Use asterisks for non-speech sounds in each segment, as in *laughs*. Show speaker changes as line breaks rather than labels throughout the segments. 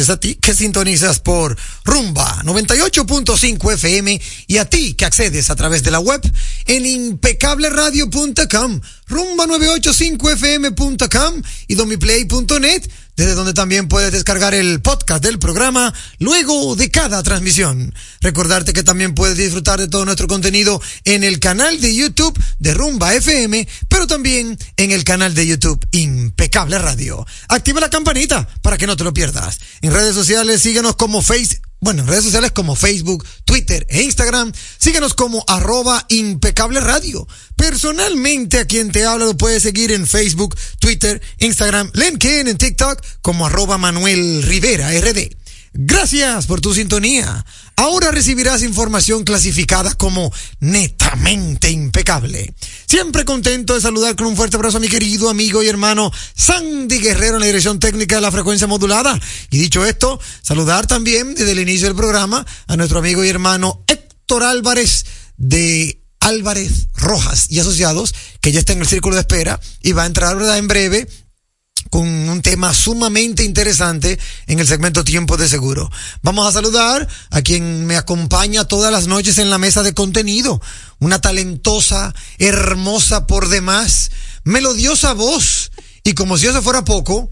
A ti que sintonizas por Rumba 98.5 FM y a ti que accedes a través de la web en impecableradio.com, rumba985fm.com y domiplay.net desde donde también puedes descargar el podcast del programa luego de cada transmisión. Recordarte que también puedes disfrutar de todo nuestro contenido en el canal de YouTube de Rumba FM, pero también en el canal de YouTube Impecable Radio. Activa la campanita para que no te lo pierdas. En redes sociales síguenos como Face, bueno, en redes sociales como Facebook, Twitter e Instagram, síguenos como arroba impecable radio. Personalmente a quien te habla lo puedes seguir en Facebook, Twitter, Instagram, LinkedIn, en TikTok como arroba Manuel Rivera RD. Gracias por tu sintonía. Ahora recibirás información clasificada como netamente impecable. Siempre contento de saludar con un fuerte abrazo a mi querido amigo y hermano Sandy Guerrero en la dirección técnica de la frecuencia modulada. Y dicho esto, saludar también desde el inicio del programa a nuestro amigo y hermano Héctor Álvarez de Álvarez Rojas y Asociados, que ya está en el círculo de espera y va a entrar en breve con un tema sumamente interesante en el segmento Tiempo de Seguro. Vamos a saludar a quien me acompaña todas las noches en la mesa de contenido, una talentosa, hermosa por demás, melodiosa voz y como si eso fuera poco,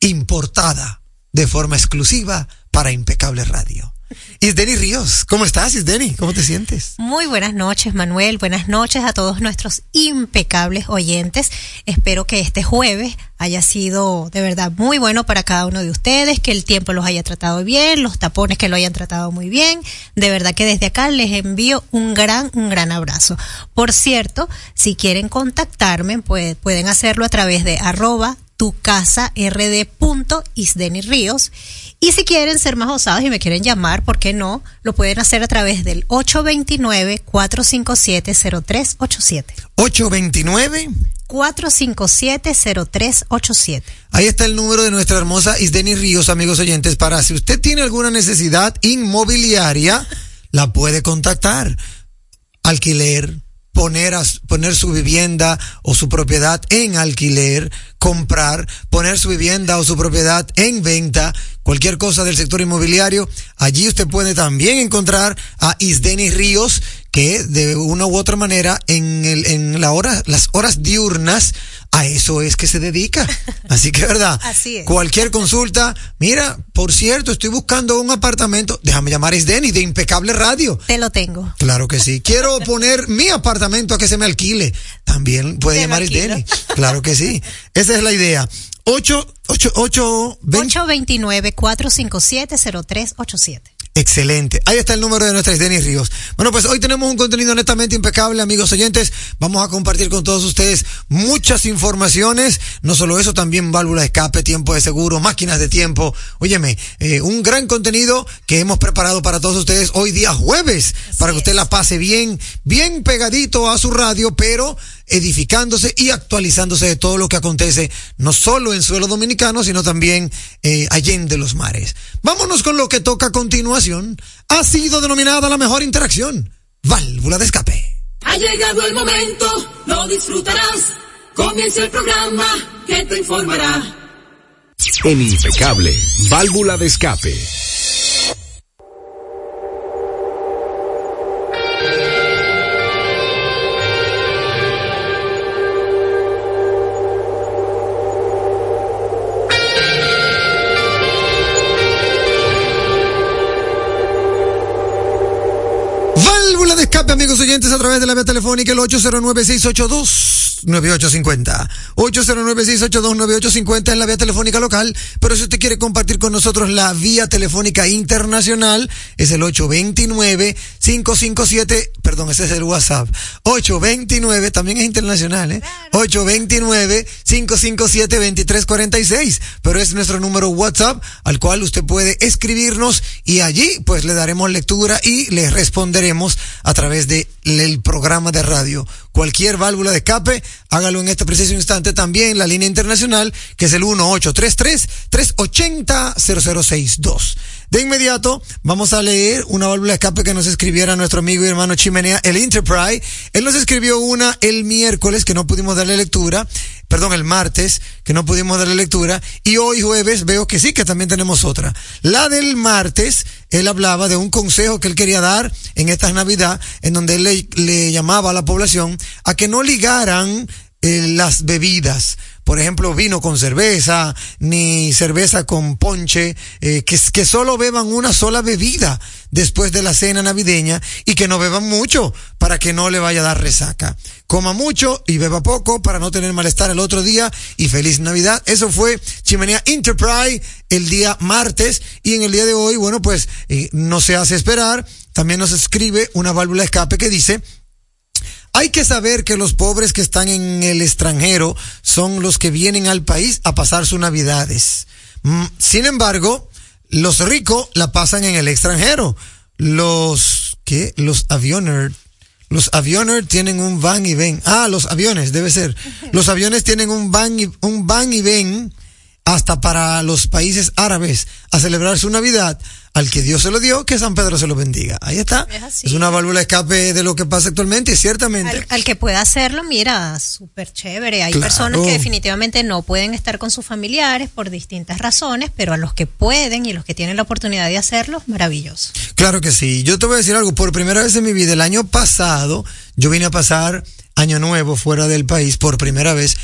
importada de forma exclusiva para Impecable Radio. Isdeni Ríos, ¿cómo estás, Isdeni? ¿Cómo te sientes?
Muy buenas noches, Manuel. Buenas noches a todos nuestros impecables oyentes. Espero que este jueves haya sido de verdad muy bueno para cada uno de ustedes, que el tiempo los haya tratado bien, los tapones que lo hayan tratado muy bien. De verdad que desde acá les envío un gran, un gran abrazo. Por cierto, si quieren contactarme, pues pueden hacerlo a través de arroba tu casa rd. Ríos. Y si quieren ser más osados y me quieren llamar, ¿por qué no? Lo pueden hacer a través del 829-457-0387.
829
457-0387.
Ahí está el número de nuestra hermosa Isdeni Ríos, amigos oyentes, para si usted tiene alguna necesidad inmobiliaria, la puede contactar. Alquiler, poner, a, poner su vivienda o su propiedad en alquiler, comprar, poner su vivienda o su propiedad en venta, cualquier cosa del sector inmobiliario, allí usted puede también encontrar a Isdeni Ríos, que de una u otra manera en, el, en la hora, las horas diurnas a eso es que se dedica. Así que, ¿verdad? *laughs*
Así es.
Cualquier consulta, mira, por cierto, estoy buscando un apartamento, déjame llamar a Isdeni de Impecable Radio.
Te lo tengo.
Claro que sí. Quiero poner mi apartamento a que se me alquile. También puede
Te
llamar
alquilo.
Isdeni. Claro que sí. Esa es la idea. 8, 8, 8,
829-457-0387.
Excelente. Ahí está el número de nuestra Denis Ríos. Bueno, pues hoy tenemos un contenido netamente impecable, amigos oyentes. Vamos a compartir con todos ustedes muchas informaciones. No solo eso, también válvula de escape, tiempo de seguro, máquinas de tiempo. Óyeme, eh, un gran contenido que hemos preparado para todos ustedes hoy día jueves, para que usted la pase bien, bien pegadito a su radio, pero edificándose y actualizándose de todo lo que acontece, no solo en suelo dominicano, sino también eh, allende los mares. Vámonos con lo que toca a continuación. Ha sido denominada la mejor interacción, válvula de escape.
Ha llegado el momento, lo disfrutarás. Comienza el programa que te informará.
En Impecable, válvula de escape.
Amigos oyentes, a través de la vía telefónica el 809-682-9850. 809-682-9850 en la vía telefónica local, pero si usted quiere compartir con nosotros la vía telefónica internacional, es el 829-557, perdón, ese es el WhatsApp. 829, también es internacional, ¿eh? 829-557-2346, pero es nuestro número WhatsApp al cual usted puede escribirnos y allí pues le daremos lectura y le responderemos a través de el programa de radio. Cualquier válvula de escape, hágalo en este preciso instante también la línea internacional que es el 1833-380-0062. De inmediato vamos a leer una válvula de escape que nos escribiera nuestro amigo y hermano Chimenea, el Enterprise. Él nos escribió una el miércoles que no pudimos darle lectura, perdón, el martes que no pudimos darle lectura y hoy jueves veo que sí, que también tenemos otra. La del martes, él hablaba de un consejo que él quería dar en esta Navidad, en donde él le, le llamaba a la población a que no ligaran eh, las bebidas. Por ejemplo, vino con cerveza, ni cerveza con ponche, eh, que, solo beban una sola bebida después de la cena navideña y que no beban mucho para que no le vaya a dar resaca. Coma mucho y beba poco para no tener malestar el otro día y feliz Navidad. Eso fue Chimenea Enterprise el día martes y en el día de hoy, bueno, pues eh, no se hace esperar. También nos escribe una válvula escape que dice, hay que saber que los pobres que están en el extranjero son los que vienen al país a pasar sus navidades. Mm, Sin embargo, los ricos la pasan en el extranjero. Los, ¿qué? Los avioners. Los avioners tienen un van y ven. Ah, los aviones, debe ser. *laughs* Los aviones tienen un van y, un van y ven hasta para los países árabes a celebrar su Navidad. Al que Dios se lo dio, que San Pedro se lo bendiga. Ahí está.
Es
una válvula de escape de lo que pasa actualmente y ciertamente.
Al, al que pueda hacerlo, mira, súper chévere. Hay
Claro.
personas que definitivamente no pueden estar con sus familiares por distintas razones, pero a los que pueden y los que tienen la oportunidad de hacerlo, maravilloso.
Claro que sí. Yo te voy a decir algo. Por primera vez en mi vida, el año pasado, yo vine a pasar Año Nuevo fuera del país por primera vez.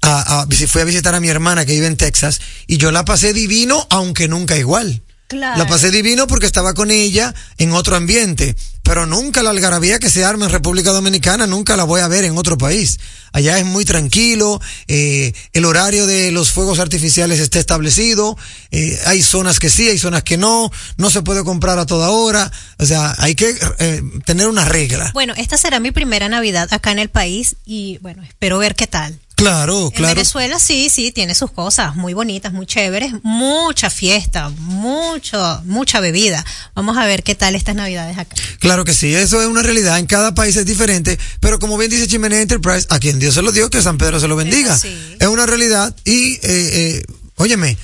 A, a- fui a visitar a mi hermana que vive en Texas y yo la pasé divino, aunque nunca igual.
Claro.
La pasé divino porque estaba con ella en otro ambiente, pero nunca la algarabía que se arma en República Dominicana, nunca la voy a ver en otro país. Allá es muy tranquilo, eh, el horario de los fuegos artificiales está establecido, eh, hay zonas que sí, hay zonas que no, no se puede comprar a toda hora, o sea, hay que eh, tener una regla.
Bueno, esta será mi primera Navidad acá en el país y bueno, espero ver qué tal.
Claro,
En
claro.
Venezuela sí, sí, tiene sus cosas muy bonitas, muy chéveres, mucha fiesta, mucho, mucha bebida. Vamos a ver qué tal estas navidades acá.
Claro que sí, eso es una realidad. En cada país es diferente, pero como bien dice Chimenea Enterprise, a quien Dios se lo dio, que San Pedro se lo bendiga.
así.
Es una realidad y, eh, eh, óyeme,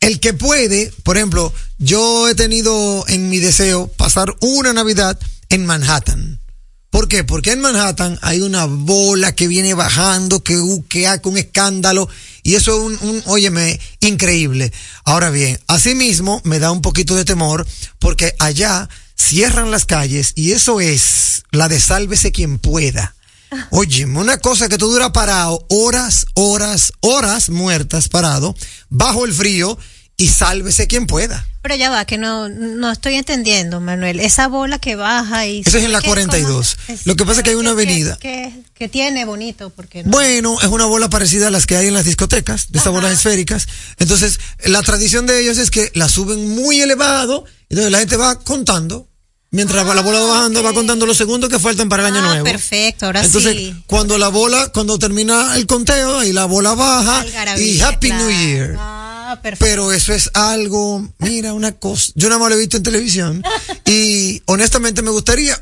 el que puede, por ejemplo, yo he tenido en mi deseo pasar una Navidad en Manhattan. ¿Por qué? Porque en Manhattan hay una bola que viene bajando, que, que hace un escándalo, y eso es un, un, óyeme, increíble. Ahora bien, asimismo me da un poquito de temor, porque allá cierran las calles, y eso es la de sálvese quien pueda. *laughs* Oye, una cosa que tú dura parado horas, horas, horas muertas parado, bajo el frío, y sálvese quien pueda.
Pero ya va, que no, no estoy entendiendo, Manuel. Esa bola que baja y...
Eso es en la
¿qué?
42.
¿Cómo? Es-
Lo que pasa es que hay una
¿qué-
avenida.
qué- qué tiene bonito? Porque no-
Bueno, es una bola parecida a las que hay en las discotecas, de estas bolas esféricas. Entonces, la tradición de ellos es que la suben muy elevado, entonces la gente va contando. Mientras la bola va bajando, va contando los segundos que faltan para el año
Ah,
nuevo.
perfecto, ahora
Entonces,
sí.
cuando la bola, cuando termina el conteo y la bola baja, y Happy
claro.
New Year.
Ah, perfecto.
Pero eso es algo, mira, una cosa. Yo nada más lo he visto en televisión y honestamente me gustaría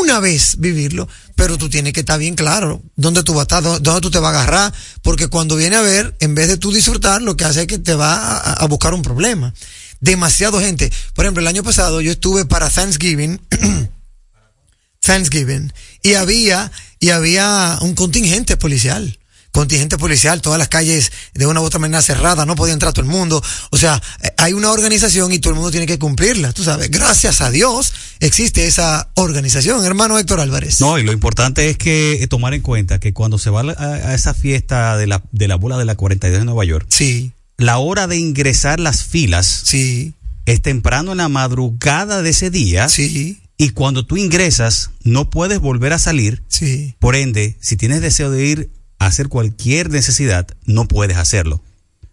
una vez vivirlo, pero tú tienes que estar bien claro dónde tú vas a estar, dó- dónde tú te vas a agarrar, porque cuando viene a ver, en vez de tú disfrutar, lo que hace es que te va a, a buscar un problema. Demasiado gente. Por ejemplo, el año pasado yo estuve para Thanksgiving *clears throat* Thanksgiving y había y había un contingente policial contingente policial todas las calles de una u otra manera cerradas no podía entrar todo el mundo. O sea eh, hay una organización y todo el mundo tiene que cumplirla tú sabes. Gracias a Dios existe esa organización hermano Héctor Álvarez.
No, y lo importante es que eh, tomar en cuenta que cuando se va a, esa fiesta de la, de la bola de la 42 de Nueva York,
sí.
la hora de ingresar las filas
sí.
es temprano en la madrugada de ese día.
sí.
Y cuando tú ingresas, no puedes volver a salir.
sí.
Por ende, si tienes deseo de ir hacer cualquier necesidad, no puedes hacerlo.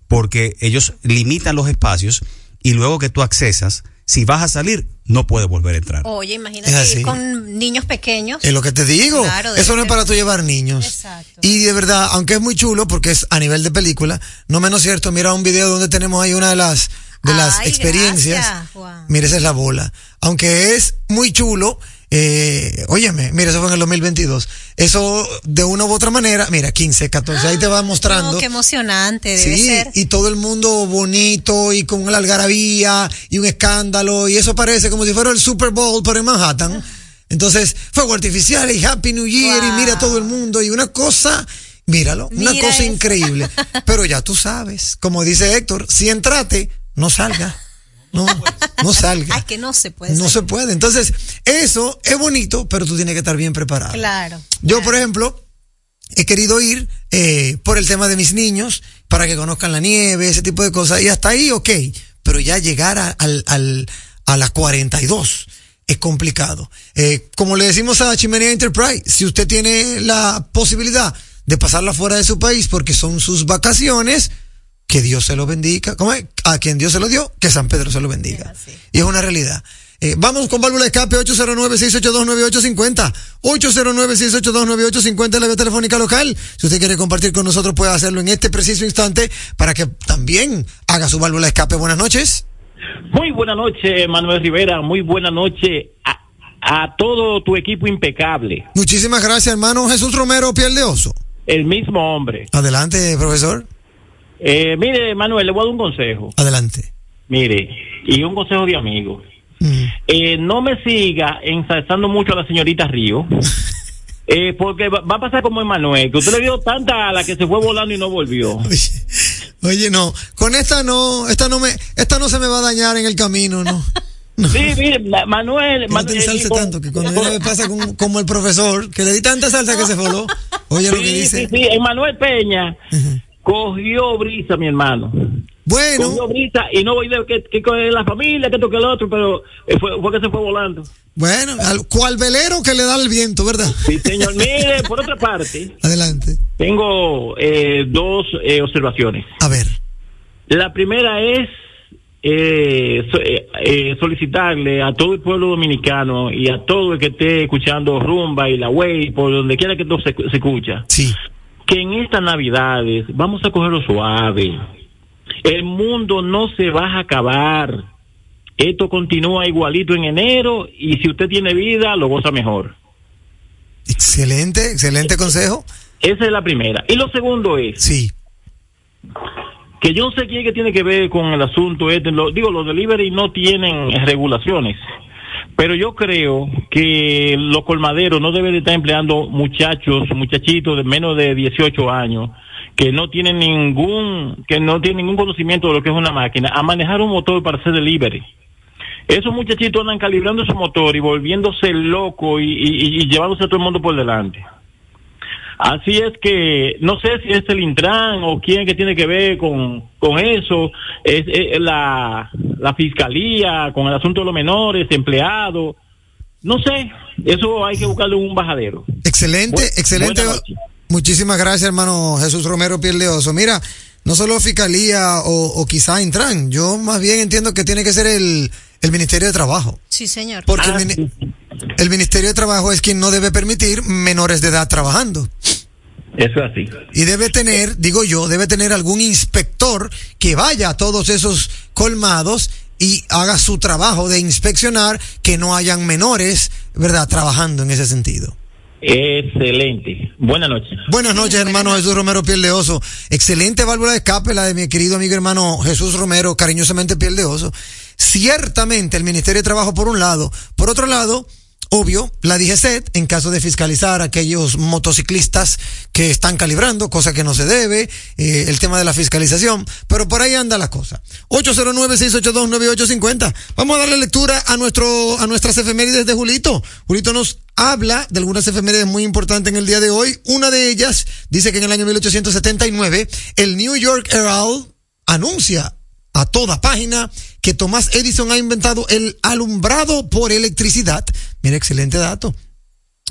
Porque ellos limitan los espacios y luego que tú accesas, si vas a salir, no puedes volver a entrar.
Oye,
Es
imagínate
así.
ir con niños pequeños.
Es lo que te digo.
Claro,
Eso no es
ser-
para tú llevar niños.
Exacto.
Y de verdad, aunque es muy chulo porque es a nivel de película, no menos cierto, mira un video donde tenemos ahí una de las de las experiencias.
gracias, Juan.
Mira, esa es la bola. Aunque es muy chulo, eh, óyeme, mira, eso fue en el 2022. Eso de una u otra manera, mira, 15, 14, ahí te va mostrando.
No, qué emocionante debe
Sí,
ser.
y todo el mundo bonito y con la algarabía y un escándalo y eso parece como si fuera el Super Bowl pero en Manhattan. *laughs* Entonces, fuego artificial y Happy New Year y mira todo el mundo y una cosa, míralo, una cosa
eso.
increíble. *laughs* Pero ya tú sabes, como dice Héctor, si entrate, no salga. No, no salga.
Ay, que no se puede.
No
salir.
se puede. Entonces, eso es bonito, pero tú tienes que estar bien preparado.
Claro.
Yo, por ejemplo, he querido ir eh, por el tema de mis niños, para que conozcan la nieve, ese tipo de cosas, y hasta ahí, ok, pero ya llegar a, al, al, a las 42 es complicado. Eh, como le decimos a Chimenea Enterprise, si usted tiene la posibilidad de pasarla fuera de su país porque son sus vacaciones, que Dios se lo bendiga. ¿Cómo es? A quien Dios se lo dio, que San Pedro se lo bendiga. Y es una realidad. Eh, vamos con válvula de escape 809-682-9850. 809-682-9850 la vía telefónica local. Si usted quiere compartir con nosotros, puede hacerlo en este preciso instante para que también haga su válvula de escape. Buenas noches.
Muy buena noche, Manuel Rivera. Muy buena noche a, a todo tu equipo impecable.
Muchísimas gracias, hermano Jesús Romero, piel de oso.
El mismo hombre.
Adelante, profesor.
Eh, mire, Manuel, le voy a dar un consejo.
Adelante.
Mire, y un consejo de amigo.
Mm.
Eh, no me siga ensalzando mucho a la señorita Río. *laughs* Eh, porque va, va a pasar como Emanuel, que usted le dio tanta a la que se fue volando y no volvió.
Oye, oye, no, con esta no, esta no me, esta no se me va a dañar en el camino, no. No. *laughs*
Sí, mire, Ma- Manuel,
no te
Manuel
tanto, que cuando una vez pasa con- como el profesor, que le di tanta salsa que se voló. Oye lo que
Sí,
dice.
sí, sí, Emanuel Peña cogió brisa, mi hermano.
Bueno,
Cogió brisa y no voy a que, que con la familia, que toque el otro, pero eh, fue, fue que se fue volando.
bueno, al, cual velero que le da el viento, ¿verdad?
Sí, señor. Mire, por otra parte, *laughs*
Adelante.
tengo eh, dos eh, observaciones.
A ver.
La primera es eh, so- eh, eh, solicitarle a todo el pueblo dominicano y a todo el que esté escuchando rumba y la way, por donde quiera que esto se, se escucha,
Sí.
Que en estas navidades vamos a cogerlo suave. El mundo no se va a acabar. Esto continúa igualito en enero y si usted tiene vida, lo goza mejor.
Excelente, excelente consejo.
Esa es la primera. Y lo segundo es
Sí.
que yo no sé quién que tiene que ver con el asunto este. Lo- digo, los delivery no tienen regulaciones. Pero yo creo que los colmaderos no deben de estar empleando muchachos, muchachitos de menos de 18 años que no tienen ningún que no tienen ningún conocimiento de lo que es una máquina a manejar un motor para hacer delivery. Esos muchachitos andan calibrando su motor y volviéndose loco y- y llevándose a todo el mundo por delante. Así es que no sé si es el Intran o quién que tiene que ver con, con eso, es, es la, la fiscalía, con el asunto de los menores, empleados, no sé, eso hay que buscarle un bajadero.
Excelente,
Bu-
excelente. Muchísimas gracias, hermano Jesús Romero Piel de Oso. Mira, no solo Fiscalía o, o quizá Intran, yo más bien entiendo que tiene que ser el, el Ministerio de Trabajo.
Sí, señor.
Porque
Ah,
el. El Ministerio de Trabajo es quien no debe permitir menores de edad trabajando.
Eso es así.
Y debe tener, digo yo, debe tener algún inspector que vaya a todos esos colmados y haga su trabajo de inspeccionar que no hayan menores, ¿verdad?, trabajando en ese sentido.
Excelente. Buenas noches.
Buenas noches, hermano Jesús Romero Piel de Oso. Excelente válvula de escape, la de mi querido amigo hermano Jesús Romero, cariñosamente Piel de Oso. Ciertamente el Ministerio de Trabajo por un lado. Por otro lado, obvio, la DGCET, en caso de fiscalizar a aquellos motociclistas que están calibrando, cosa que no se debe, eh, el tema de la fiscalización, pero por ahí anda la cosa. 809-682-9850. Vamos a darle lectura a nuestro, a nuestras efemérides de Julito. Julito nos habla de algunas efemérides muy importantes en el día de hoy. Una de ellas dice que en el año 1879 el New York Herald anuncia a toda página que Thomas Edison ha inventado el alumbrado por electricidad. Mira, excelente dato.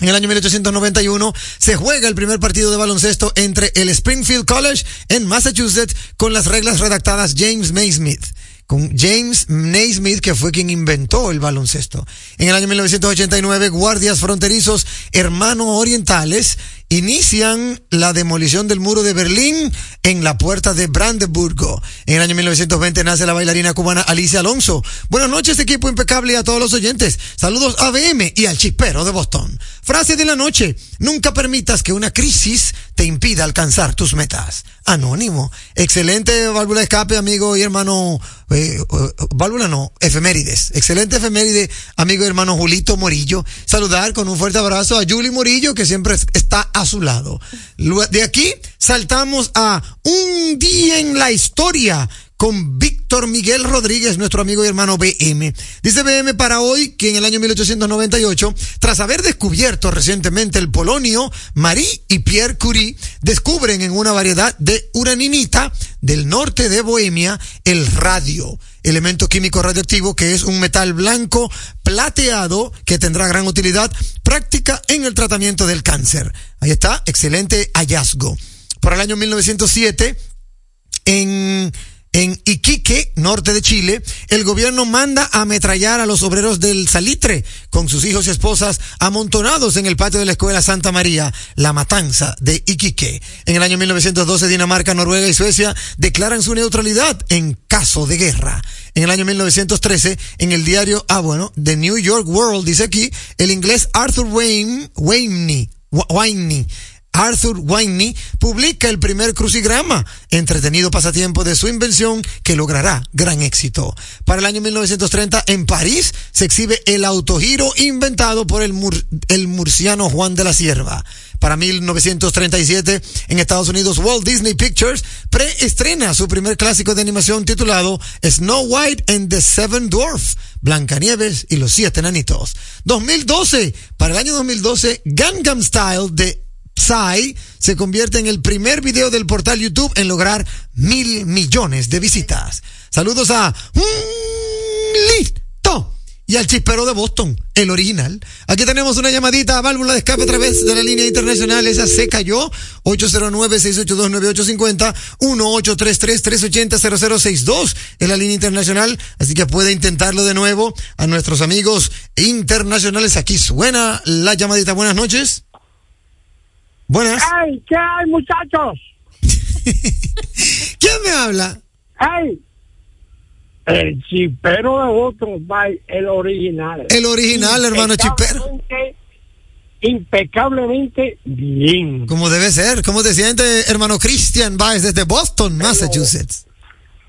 En el año 1891 se juega el primer partido de baloncesto entre el Springfield College en Massachusetts con las reglas redactadas James Naismith. Con James Naismith, que fue quien inventó el baloncesto. En el año 1989, guardias fronterizos hermanos orientales inician la demolición del muro de Berlín en la puerta de Brandeburgo. En el año 1920 nace la bailarina cubana Alicia Alonso. Buenas noches, equipo impecable y a todos los oyentes. Saludos a BM y al chispero de Boston. Frase de la noche. Nunca permitas que una crisis te impida alcanzar tus metas. Anónimo. Excelente válvula de escape, amigo y hermano. eh, eh, válvula no, efemérides. Excelente efeméride, amigo y hermano Julito Morillo. Saludar con un fuerte abrazo a Julie Morillo, que siempre es- está a su lado. De aquí saltamos a un día en la historia con Víctor Miguel Rodríguez, nuestro amigo y hermano BM. Dice BM para hoy que en el año 1898, tras haber descubierto recientemente el polonio, Marie y Pierre Curie descubren en una variedad de uraninita del norte de Bohemia el radio, elemento químico radioactivo que es un metal blanco plateado que tendrá gran utilidad práctica en el tratamiento del cáncer. Ahí está, excelente hallazgo. Para el año 1907, en, en Iquique, norte de Chile, el gobierno manda a ametrallar a los obreros del salitre con sus hijos y esposas amontonados en el patio de la escuela Santa María, la matanza de Iquique. En el año 1912, Dinamarca, Noruega y Suecia declaran su neutralidad en caso de guerra. En el año 1913, en el diario, ah bueno, The New York World, dice aquí, el inglés Arthur Wayne, Wayne, Wayne Arthur Winey publica el primer crucigrama, entretenido pasatiempo de su invención que logrará gran éxito. Para el año 1930, en París, se exhibe el autogiro inventado por el, mur- el murciano Juan de la Sierva. Para 1937, en Estados Unidos, Walt Disney Pictures preestrena su primer clásico de animación titulado Snow White and the Seven Dwarfs, Blancanieves y los Siete Nanitos. 2012, para el año 2012, Gangnam Style de Psy se convierte en el primer video del portal YouTube en lograr mil millones de visitas. Saludos a Listo y al chispero de Boston, el original. Aquí tenemos una llamadita a válvula de escape a través de la línea internacional. Esa se cayó. 809-682-9850, 1833-380-0062 es la línea internacional. Así que puede intentarlo de nuevo a nuestros amigos internacionales. Aquí suena la llamadita. Buenas noches. Buenas.
¡Ey! ¿Qué hay, muchachos? *laughs*
¿Quién me habla?
¡Ey! El chipero de otro bye, el original.
El original, hermano chipero.
Impecablemente- bien.
Como debe ser. ¿Cómo te sientes, hermano Christian Baez desde Boston, Massachusetts?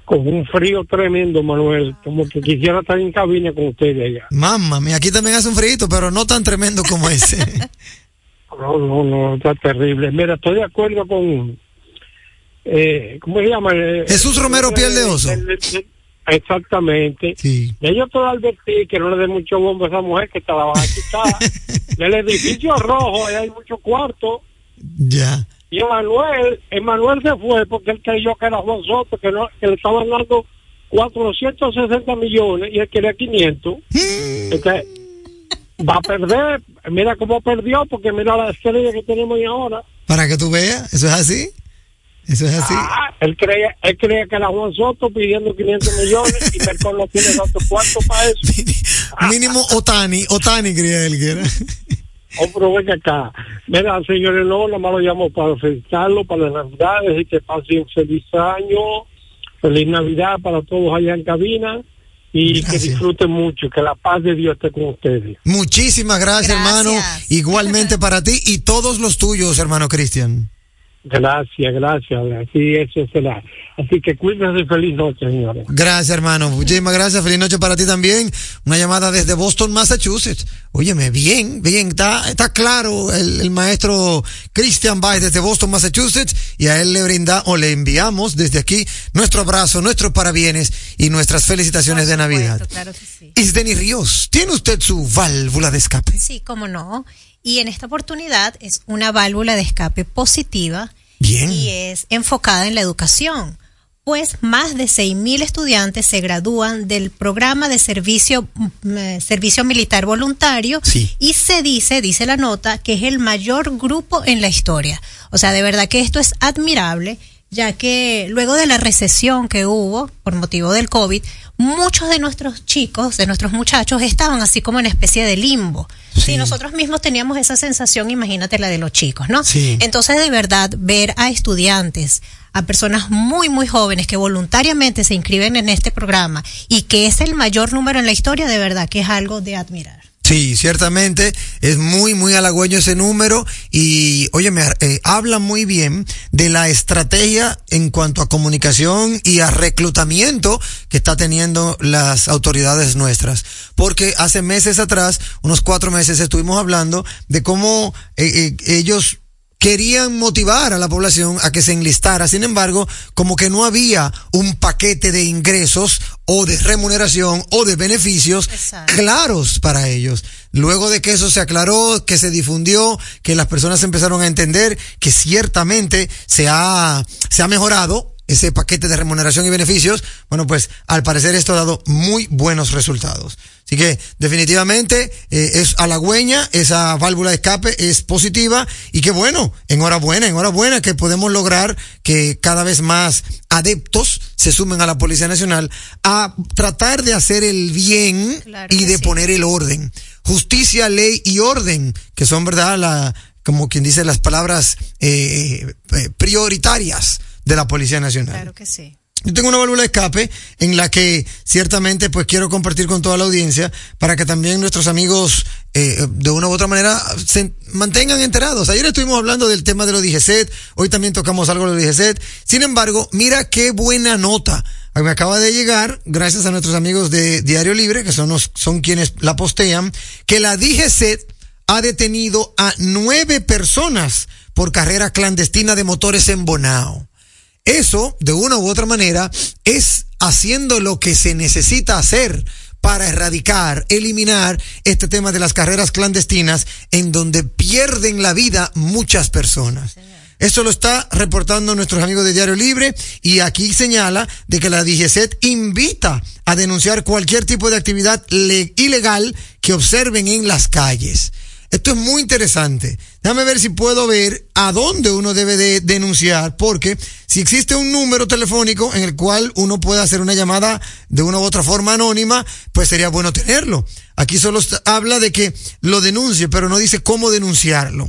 Con un frío tremendo, Manuel. Como que quisiera estar en cabina con ustedes allá.
Mamma mía, aquí también hace un frío, pero no tan tremendo como ese. *laughs*
No, no, no, está terrible. Mira, estoy de acuerdo con. Eh, ¿Cómo se llama? Eh,
Jesús Romero
eh,
Piel de Oso.
el- el- Exactamente.
Sí.
Y yo te advertí que no le dé mucho bombo a esa mujer que te la van a quitar. *laughs* Del edificio rojo, ahí hay mucho cuarto.
Ya.
Y Emanuel, Emanuel se fue porque él creyó que era Juan Soto, que, no, que le estaban dando 460 millones y él quería 500. Entonces, va a perder. Mira cómo perdió, porque mira la estrella que tenemos ahí ahora.
Para que tú veas, eso es así. Eso es así.
Ah, él creía, él creía que era Juan Soto pidiendo 500 millones y Mercón no tiene tanto cuarto para eso. *laughs*
Mínimo Otani, Otani creía él que era. *laughs*
Hombre, venga acá. Mira, señores, no, nada más lo llamo para felicitarlo, para las Navidades y que pasen un feliz año, feliz Navidad para todos allá en cabina y
Gracias.
que disfruten mucho, que la paz de Dios esté con ustedes.
Muchísimas gracias,
Gracias.
hermano. Igualmente para ti y todos los tuyos, hermano Cristian.
Gracias, gracias. Así eso será. Así que cuídense, feliz noche, señores.
Gracias, hermano. Muchísimas gracias. Feliz noche para ti también. Una llamada desde Boston, Massachusetts. Óyeme, bien, bien. Está, está claro el, el maestro Christian Baez desde Boston, Massachusetts. Y a él le brinda o le enviamos desde aquí nuestro abrazo, nuestros parabienes y nuestras felicitaciones de Navidad.
Claro que sí.
Isdeni Ríos, ¿tiene usted su válvula de escape?
Sí, cómo no. Y en esta oportunidad es una válvula de escape positiva
Bien.
y es enfocada en la educación. Pues más de 6.000 estudiantes se gradúan del programa de servicio, mm, eh, servicio militar voluntario
Sí.
y se dice, dice la nota, que es el mayor grupo en la historia. O sea, de verdad que esto es admirable, ya que luego de la recesión que hubo por motivo del COVID, muchos de nuestros chicos, de nuestros muchachos, estaban así como en especie de limbo.
Sí.
Si nosotros mismos teníamos esa sensación, imagínate la de los chicos, ¿no?
Sí.
Entonces, de verdad, ver a estudiantes, a personas muy, muy jóvenes que voluntariamente se inscriben en este programa y que es el mayor número en la historia, de verdad que es algo de admirar.
Sí, ciertamente es muy, muy halagüeño ese número y, oye, me eh, habla muy bien de la estrategia en cuanto a comunicación y a reclutamiento que está teniendo las autoridades nuestras. Porque hace meses atrás, unos cuatro meses, estuvimos hablando de cómo eh, eh, ellos querían motivar a la población a que se enlistara. Sin embargo, como que no había un paquete de ingresos o de remuneración o de beneficios
Exacto.
claros para ellos. Luego de que eso se aclaró, que se difundió, que las personas empezaron a entender que ciertamente se ha, se ha mejorado ese paquete de remuneración y beneficios, bueno, pues al parecer esto ha dado muy buenos resultados. Así que definitivamente eh, es halagüeña, esa válvula de escape es positiva y que bueno, enhorabuena, enhorabuena que podemos lograr que cada vez más adeptos se sumen a la Policía Nacional a tratar de hacer el bien
Claro
y de
sí.
poner el orden. Justicia, ley y orden, que son, ¿verdad? La, como quien dice las palabras eh, eh, prioritarias de la Policía Nacional.
Claro que sí.
Yo tengo una válvula de escape en la que ciertamente pues quiero compartir con toda la audiencia para que también nuestros amigos eh, de una u otra manera se mantengan enterados. Ayer estuvimos hablando del tema de los DGCET, hoy también tocamos algo de los DGCET. Sin embargo, mira qué buena nota. Me acaba de llegar, gracias a nuestros amigos de Diario Libre, que son, los, son quienes la postean, que la DGCET ha detenido a nueve personas por carrera clandestina de motores en Bonao. Eso, de una u otra manera, es haciendo lo que se necesita hacer para erradicar, eliminar este tema de las carreras clandestinas en donde pierden la vida muchas personas. Esto lo está reportando nuestros amigos de Diario Libre y aquí señala de que la DGCET invita a denunciar cualquier tipo de actividad le- ilegal que observen en las calles. Esto es muy interesante. Déjame ver si puedo ver a dónde uno debe de denunciar, porque si existe un número telefónico en el cual uno puede hacer una llamada de una u otra forma anónima, pues sería bueno tenerlo. Aquí solo habla de que lo denuncie, pero no dice cómo denunciarlo.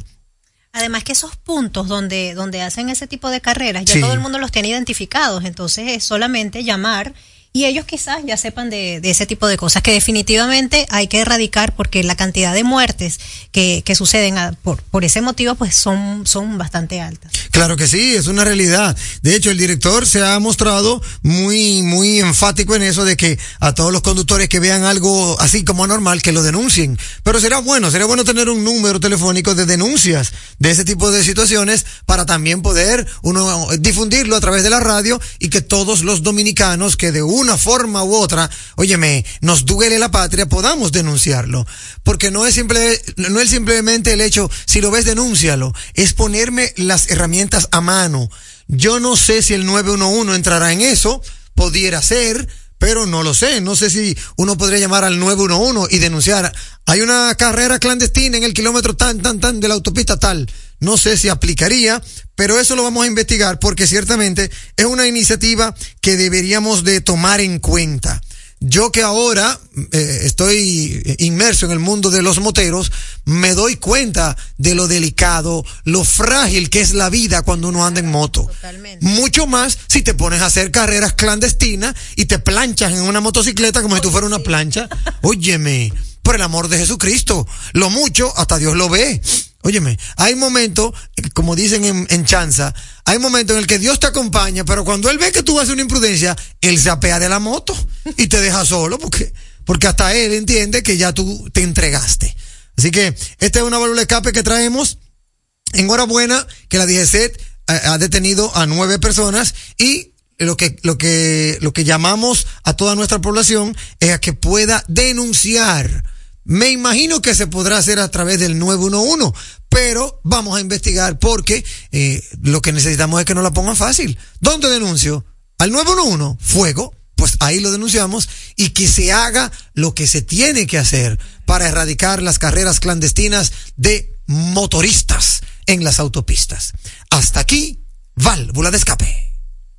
Además que esos puntos donde, donde hacen ese tipo de carreras, ya
Sí.
todo el mundo los tiene identificados, entonces es solamente llamar y ellos quizás ya sepan de, ese tipo de cosas que definitivamente hay que erradicar porque la cantidad de muertes que, que suceden por, por ese motivo pues son, son bastante altas.
Claro que sí, es una realidad. De hecho, el director se ha mostrado muy, muy enfático en eso de que a todos los conductores que vean algo así como anormal, que lo denuncien. Pero será bueno, será bueno tener un número telefónico de denuncias de ese tipo de situaciones para también poder uno difundirlo a través de la radio y que todos los dominicanos que de una forma u otra, óyeme, nos duele la patria, podamos denunciarlo. Porque no es simple, no es simplemente el hecho, si lo ves, denúncialo. Es ponerme las herramientas a mano. Yo no sé si el 911 entrará en eso, pudiera ser, pero no lo sé. No sé si uno podría llamar al 911 y denunciar. Hay una carrera clandestina en el kilómetro tan, tan, tan de la autopista tal. No sé si aplicaría, pero eso lo vamos a investigar porque ciertamente es una iniciativa que deberíamos de tomar en cuenta. Yo que ahora eh, estoy inmerso en el mundo de los moteros, me doy cuenta de lo delicado, lo frágil que es la vida cuando uno anda en moto.
Totalmente.
Mucho más si te pones a hacer carreras clandestinas y te planchas en una motocicleta como si tú fueras una plancha. Óyeme, por el amor de Jesucristo, lo mucho hasta Dios lo ve. Óyeme, hay momentos, como dicen en, en chanza, hay momentos en el que Dios te acompaña, pero cuando Él ve que tú haces una imprudencia, Él se apea de la moto y te deja solo porque, porque hasta Él entiende que ya tú te entregaste. Así que esta es una válvula escape que traemos. Enhorabuena que la DGCET ha detenido a nueve personas y lo que, lo que, lo que llamamos a toda nuestra población es a que pueda denunciar. Me imagino que se podrá hacer a través del 911, pero vamos a investigar porque eh, lo que necesitamos es que nos la pongan fácil. ¿Dónde denuncio? Al 911, fuego, pues ahí lo denunciamos y que se haga lo que se tiene que hacer para erradicar las carreras clandestinas de motoristas en las autopistas. Hasta aquí, válvula de escape.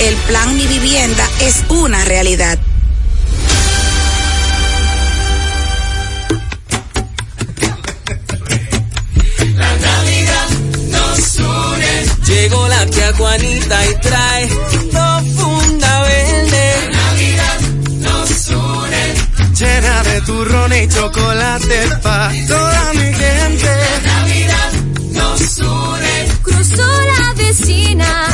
El plan Mi Vivienda es una realidad.
La Navidad nos une.
Llegó la tía Juanita y trae profunda verde.
La Navidad nos une.
Llena de turrón y chocolate pa' toda mi gente.
La Navidad nos une.
Cruzó la vecina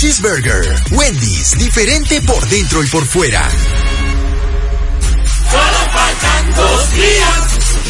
Cheeseburger. Wendy's, diferente por dentro y por fuera.
Solo faltan dos días.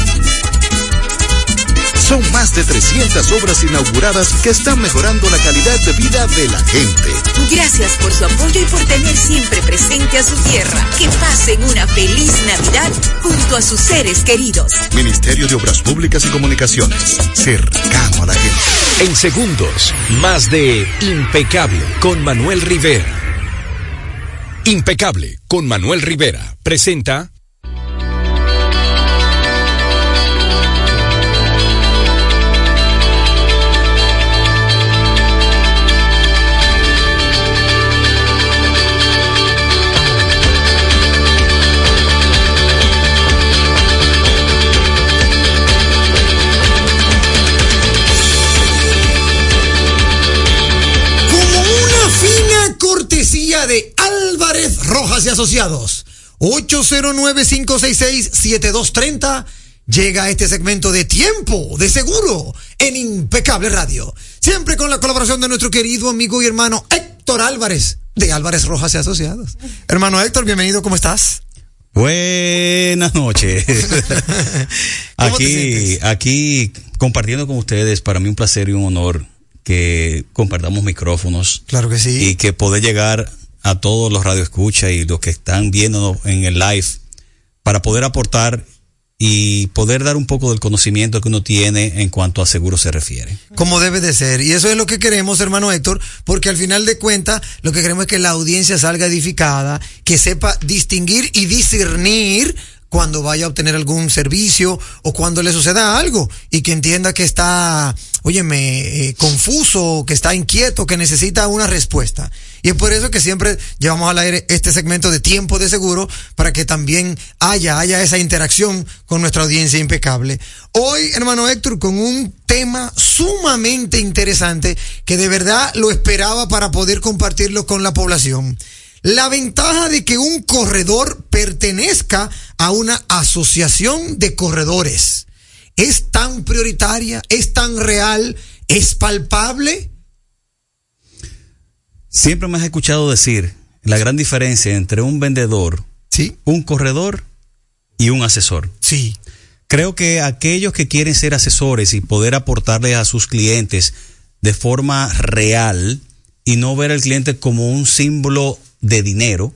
Son más de 300 obras inauguradas que están mejorando la calidad de vida de la gente.
Gracias por su apoyo y por tener siempre presente a su tierra. Que pasen una feliz Navidad junto a sus seres queridos.
Ministerio de Obras Públicas y Comunicaciones. Cercano a la gente.
En segundos, más de Impecable con Manuel Rivera. Impecable con Manuel Rivera presenta
Asociados. 809-566-7230. Llega este segmento de tiempo, de seguro, en Impecable Radio. Siempre con la colaboración de nuestro querido amigo y hermano Héctor Álvarez, de Álvarez Rojas y Asociados. Hermano Héctor, bienvenido, ¿cómo estás?
Buenas noches. *laughs* aquí, aquí compartiendo con ustedes, para mí un placer y un honor que compartamos micrófonos.
Claro que sí.
Y que poder llegar a todos los radioescuchas y los que están viéndonos en el live para poder aportar y poder dar un poco del conocimiento que uno tiene en cuanto a seguro se refiere.
Como debe de ser. Y eso es lo que queremos, hermano Héctor, porque al final de cuentas lo que queremos es que la audiencia salga edificada, que sepa distinguir y discernir cuando vaya a obtener algún servicio o cuando le suceda algo y que entienda que está, óyeme, eh, confuso, que está inquieto, que necesita una respuesta. Y es por eso que siempre llevamos al aire este segmento de tiempo de seguro para que también haya, haya esa interacción con nuestra audiencia impecable. Hoy, hermano Héctor, con un tema sumamente interesante que de verdad lo esperaba para poder compartirlo con la población. La ventaja de que un corredor pertenezca a una asociación de corredores es tan prioritaria, es tan real, es palpable.
Siempre me has escuchado decir la gran diferencia entre un vendedor,
¿Sí?
un corredor y un asesor.
Sí.
Creo que aquellos que quieren ser asesores y poder aportarle a sus clientes de forma real y no ver al cliente como un símbolo de dinero,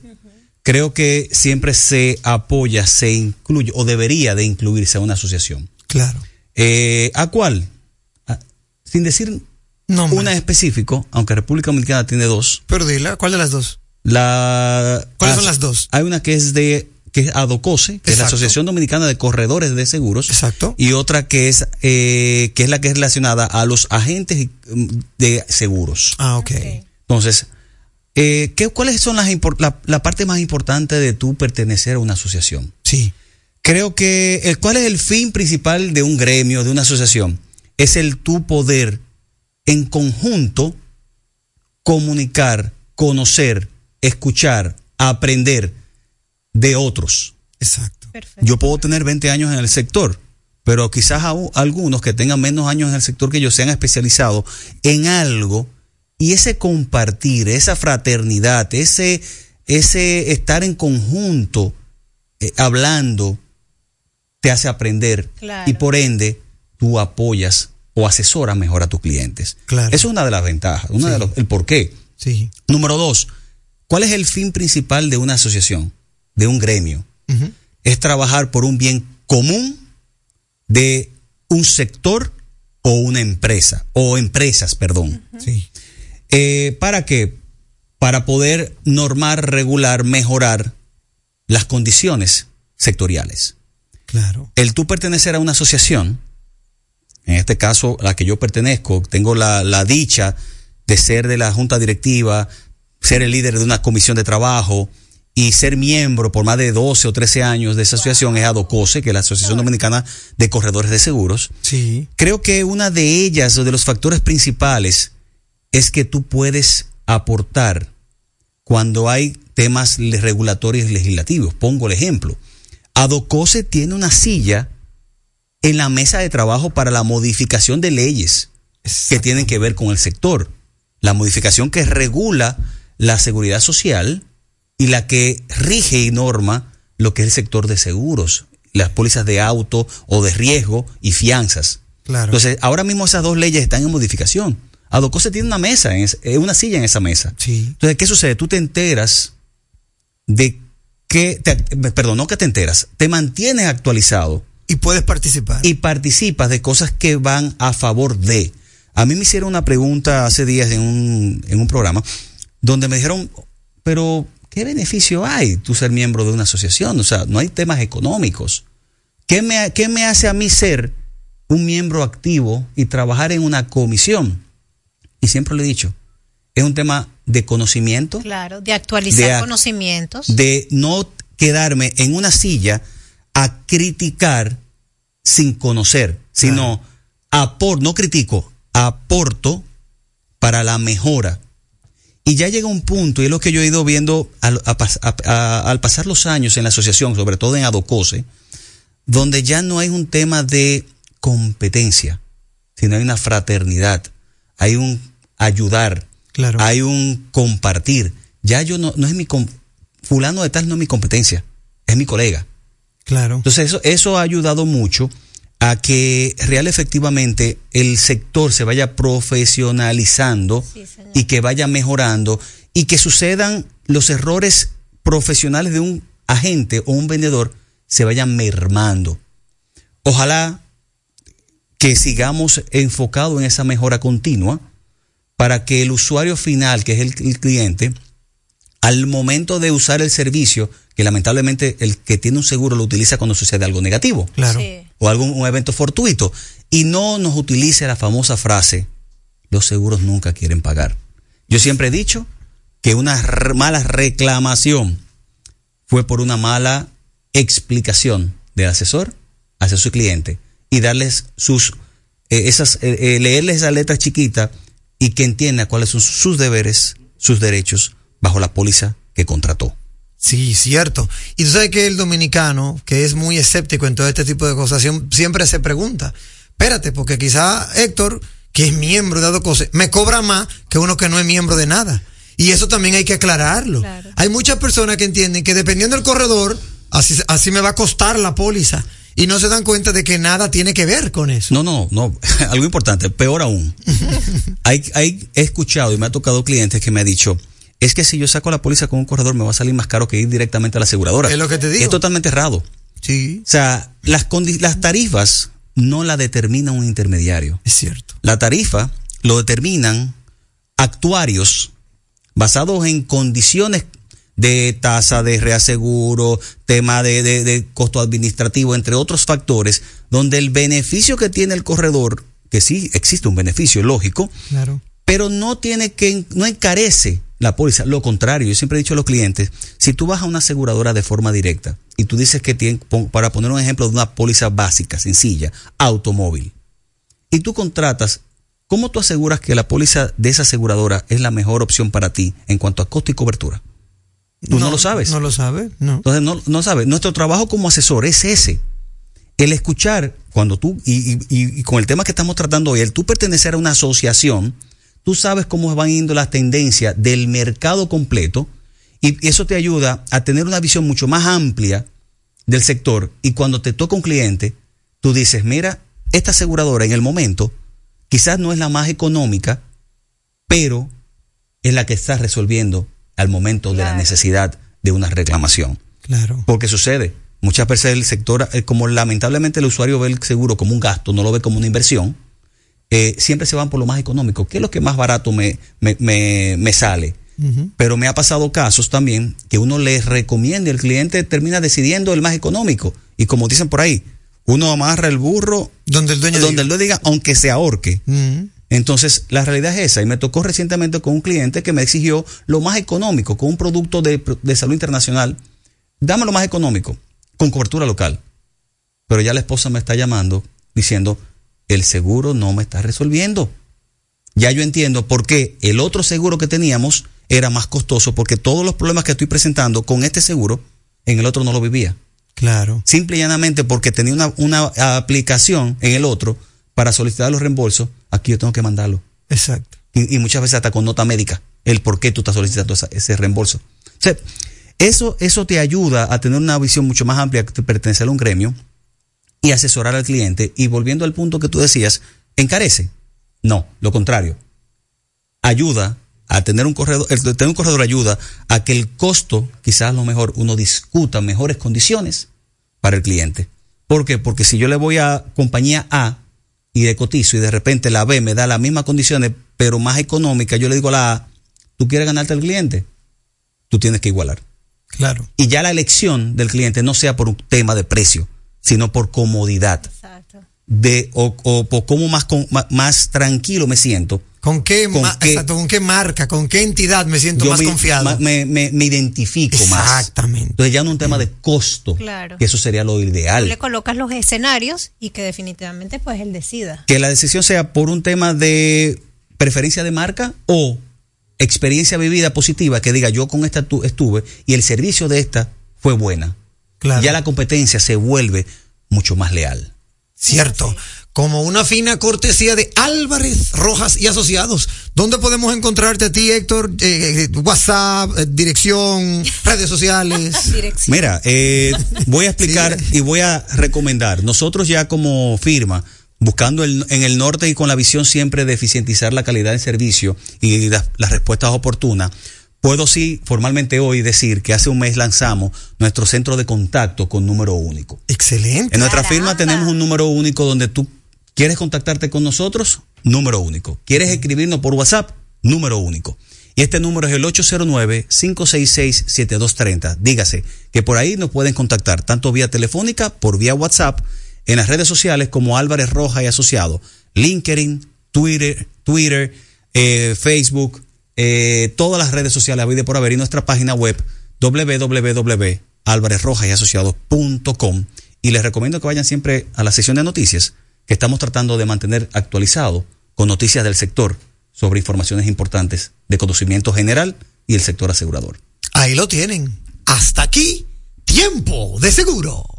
creo que siempre se apoya, se incluye o debería de incluirse a una asociación.
Claro.
Eh, ¿A cuál? A- sin decir una en específico, aunque República Dominicana tiene dos.
Pero dila, ¿cuál de las dos?
La,
¿Cuáles son
as-
las dos?
Hay una que es de que es ADOCOSE, que es la. Asociación Dominicana de Corredores de Seguros.
Exacto.
Y otra que es eh, que es la que es relacionada a los agentes mm, de seguros.
Ah, ok.
Entonces, eh, ¿qué, ¿cuáles son las la, la parte más importante de tú pertenecer a una asociación?
Sí.
Creo que el, ¿cuál es el fin principal de un gremio, de una asociación? Es el tu poder en conjunto comunicar, conocer, escuchar, aprender de otros.
Exacto.
Yo puedo tener 20 años en el sector, pero quizás aún algunos que tengan menos años en el sector que yo sean especializados en algo y ese compartir, esa fraternidad, ese, ese estar en conjunto, eh, hablando, te hace aprender
Claro.
y por ende tú apoyas o asesoras mejor a tus clientes.
Claro.
Eso es una de las ventajas, una de los, el por qué.
Sí.
Número dos, ¿cuál es el fin principal de una asociación, de un gremio? Es trabajar por un bien común de un sector o una empresa, o empresas, perdón.
Sí.
Eh, ¿Para qué? Para poder normar, regular, mejorar las condiciones sectoriales.
Claro.
El tú pertenecer a una asociación, en este caso la que yo pertenezco, tengo la, la dicha de ser de la junta directiva, ser el líder de una comisión de trabajo y ser miembro por más de 12 o 13 años de esa asociación es ADOCOSE, que es la Asociación Dominicana de Corredores de Seguros.
Sí.
Creo que una de ellas o de los factores principales es que tú puedes aportar cuando hay temas regulatorios y legislativos. Pongo el ejemplo. Adocose tiene una silla en la mesa de trabajo para la modificación de leyes que tienen que ver con el sector. La modificación que regula la seguridad social y la que rige y norma lo que es el sector de seguros, las pólizas de auto o de riesgo y fianzas.
Claro.
Entonces, ahora mismo esas dos leyes están en modificación. Adocose tiene una mesa, en es- eh, una silla en esa mesa.
Sí.
Entonces, ¿qué sucede? Tú te enteras de que, te- perdón, no que te enteras, te mantienes actualizado
Y puedes participar.
y participas de cosas que van a favor de. A mí me hicieron una pregunta hace días en un, en un programa donde me dijeron, pero ¿qué beneficio hay tú ser miembro de una asociación? O sea, no hay temas económicos. ¿Qué me, qué me hace a mí ser un miembro activo y trabajar en una comisión? Y siempre lo he dicho, es un tema de conocimiento,
Claro, de actualizar
De a-
conocimientos.
de no quedarme en una silla a criticar sin conocer, sino apor, no critico, aporto para la mejora. Y ya llega un punto, y es lo que yo he ido viendo al, a pas- a- a- al pasar los años en la asociación, sobre todo en Adocose, donde ya no hay un tema de competencia, sino hay una fraternidad, hay un ayudar,
Claro.
hay un compartir. Ya yo no, no es mi, fulano de tal no es mi competencia, es mi colega.
Claro.
Entonces eso, eso ha ayudado mucho a que real efectivamente el sector se vaya profesionalizando y que vaya mejorando y que sucedan los errores profesionales de un agente o un vendedor se vayan mermando. Ojalá que sigamos enfocados en esa mejora continua para que el usuario final, que es el, el cliente, al momento de usar el servicio, que lamentablemente el que tiene un seguro lo utiliza cuando sucede algo negativo
Claro.
o algún un evento fortuito y no nos utilice la famosa frase, los seguros nunca quieren pagar. Yo siempre he dicho que una mala reclamación fue por una mala explicación del asesor hacia su cliente y darles sus eh, esas eh, eh, leerles esa letra chiquita y que entienda cuáles son sus deberes, sus derechos bajo la póliza que contrató.
Sí, cierto. Y tú sabes que el dominicano, que es muy escéptico en todo este tipo de cosas, siem- siempre se pregunta, espérate, porque quizá Héctor, que es miembro de Adocose, me cobra más que uno que no es miembro de nada. Y eso también hay que aclararlo. Hay muchas personas que entienden que dependiendo del corredor, así, así me va a costar la póliza. Y no se dan cuenta de que nada tiene que ver con eso.
No, no, no. *laughs* Algo importante, peor aún. *laughs* hay, hay, he escuchado y me ha tocado clientes que me han dicho, es que si yo saco la póliza con un corredor me va a salir más caro que ir directamente a la aseguradora.
Es lo que te digo.
Y es totalmente errado.
Sí.
O sea, las, las tarifas no la determina un intermediario.
Es cierto.
La tarifa lo determinan actuarios basados en condiciones de tasa de reaseguro, tema de, de- de costo administrativo, entre otros factores, donde el beneficio que tiene el corredor, que sí existe un beneficio lógico,
Claro.
pero no tiene que, no encarece la póliza. Lo contrario, yo siempre he dicho a los clientes, si tú vas a una aseguradora de forma directa y tú dices que tiene, para poner un ejemplo de una póliza básica, sencilla, automóvil, y tú contratas, ¿cómo tú aseguras que la póliza de esa aseguradora es la mejor opción para ti en cuanto a costo y cobertura? Tú no, lo sabes.
No lo sabes, no.
Entonces, no, no sabes. Nuestro trabajo como asesor es ese. El escuchar, cuando tú, y, y- y- y con el tema que estamos tratando hoy, el tú pertenecer a una asociación, tú sabes cómo van yendo las tendencias del mercado completo y eso te ayuda a tener una visión mucho más amplia del sector y cuando te toca un cliente, tú dices, mira, esta aseguradora en el momento quizás no es la más económica, pero es la que está resolviendo al momento de la necesidad de una reclamación.
Claro.
Porque sucede, muchas veces el sector, eh, como lamentablemente el usuario ve el seguro como un gasto, no lo ve como una inversión, eh, siempre se van por lo más económico. ¿Qué es lo que más barato me, me, me, me sale? Pero me ha pasado casos también que uno le recomienda y el cliente termina decidiendo el más económico. Y como dicen por ahí, uno amarra el burro
donde el dueño
donde el dueño diga, aunque se ahorque. Entonces, la realidad es esa. Y me tocó recientemente con un cliente que me exigió lo más económico, con un producto de, de salud internacional. Dame lo más económico, con cobertura local. Pero ya la esposa me está llamando diciendo, el seguro no me está resolviendo. Ya yo entiendo por qué el otro seguro que teníamos era más costoso, porque todos los problemas que estoy presentando con este seguro, en el otro no lo vivía.
Claro.
Simple y llanamente porque tenía una, una aplicación en el otro para solicitar los reembolsos, aquí yo tengo que mandarlo.
Exacto.
Y, y muchas veces hasta con nota médica, el por qué tú estás solicitando esa- ese reembolso. O sea, eso, eso te ayuda a tener una visión mucho más amplia que pertenecer a un gremio y asesorar al cliente. Y volviendo al punto que tú decías, ¿encarece? No, lo contrario. Ayuda a tener un corredor, el tener un corredor ayuda a que el costo, quizás a lo mejor uno discuta mejores condiciones para el cliente. ¿Por qué? Porque si yo le voy a compañía A y de cotizo y de repente la B me da las mismas condiciones, pero más económica, yo le digo a la A, ¿tú quieres ganarte al cliente? Tú tienes que igualar.
Claro.
Y ya la elección del cliente no sea por un tema de precio, sino por comodidad. De, o, o por cómo más, con- más tranquilo me siento.
¿Con qué,
¿Con
ma-
qué?
exacto, ¿con qué marca, con qué entidad me siento
Yo
más
me-
confiado?
ma- Me, me- me identifico más.
Exactamente.
Entonces ya no es un tema de costo,
Claro.
que eso sería lo
Tú
ideal.
le colocas los escenarios y que definitivamente pues él decida.
Que la decisión sea por un tema de preferencia de marca o experiencia vivida positiva, que diga yo con esta tu- estuve y el servicio de esta fue buena.
Claro.
Ya la competencia se vuelve mucho más leal.
Cierto. Como una fina cortesía de Álvarez Rojas y Asociados. ¿Dónde podemos encontrarte a ti, Héctor? Eh, eh, WhatsApp, eh, dirección, *laughs* redes sociales.
Mira, eh, voy a *laughs* explicar y voy a recomendar. Nosotros ya como firma, buscando el- en el norte y con la visión siempre de eficientizar la calidad del servicio y las, las respuestas oportunas, puedo sí formalmente hoy decir que hace un mes lanzamos nuestro centro de contacto con número único.
Excelente.
En nuestra firma tenemos un número único donde tú quieres contactarte con nosotros, número único. ¿Quieres escribirnos por WhatsApp? Número único. Y este número es el 809-566-7230. Dígase que por ahí nos pueden contactar, tanto vía telefónica, por vía WhatsApp, en las redes sociales como Álvarez Roja y Asociado, LinkedIn, Twitter, Twitter eh, Facebook, eh, todas las redes sociales habidas por haber y nuestra página web www.alvarezrojasyasociados.com y les recomiendo que vayan siempre a la sesión de noticias que estamos tratando de mantener actualizado con noticias del sector sobre informaciones importantes de conocimiento general y el sector asegurador.
Ahí lo tienen. Hasta aquí, tiempo de seguro.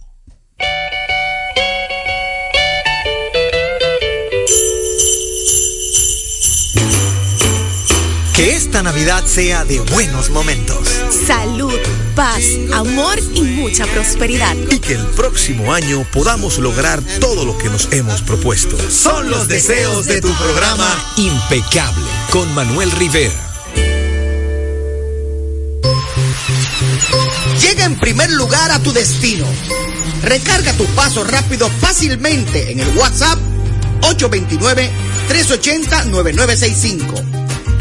Que esta Navidad sea de buenos momentos.
Salud, paz, amor y mucha prosperidad.
Y que el próximo año podamos lograr todo lo que nos hemos propuesto.
Son los deseos de tu programa Impecable con Manuel Rivera.
en primer lugar a tu destino. Recarga tu paso rápido fácilmente en el WhatsApp 829-380-9965.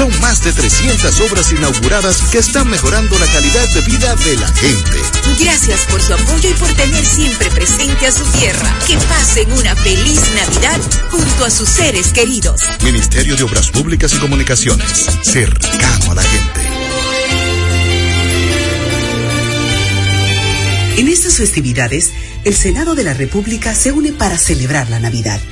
Son más de 300 obras inauguradas que están mejorando la calidad de vida de la gente.
Gracias por su apoyo y por tener siempre presente a su tierra. Que pasen una feliz Navidad junto a sus seres queridos.
Ministerio de Obras Públicas y Comunicaciones, cercano a la gente.
En estas festividades, el Senado de la República se une para celebrar la Navidad,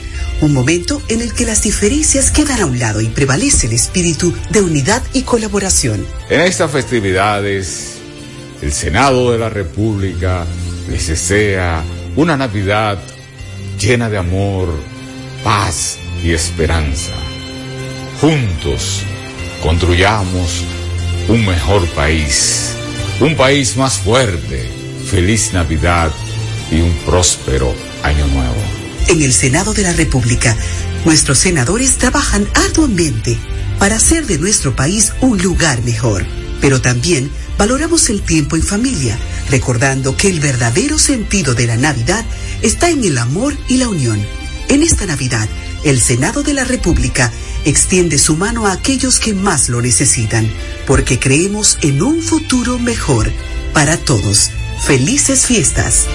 un momento en el que las diferencias quedan a un lado y prevalece el espíritu de unidad y colaboración.
En estas festividades, el Senado de la República les desea una Navidad llena de amor, paz y esperanza. Juntos construyamos un mejor país, un país más fuerte. Feliz Navidad y un próspero año nuevo.
En el Senado de la República, nuestros senadores trabajan arduamente para hacer de nuestro país un lugar mejor. Pero también valoramos el tiempo en familia, recordando que el verdadero sentido de la Navidad está en el amor y la unión. En esta Navidad, el Senado de la República extiende su mano a aquellos que más lo necesitan, porque creemos en un futuro mejor para todos. Felices fiestas.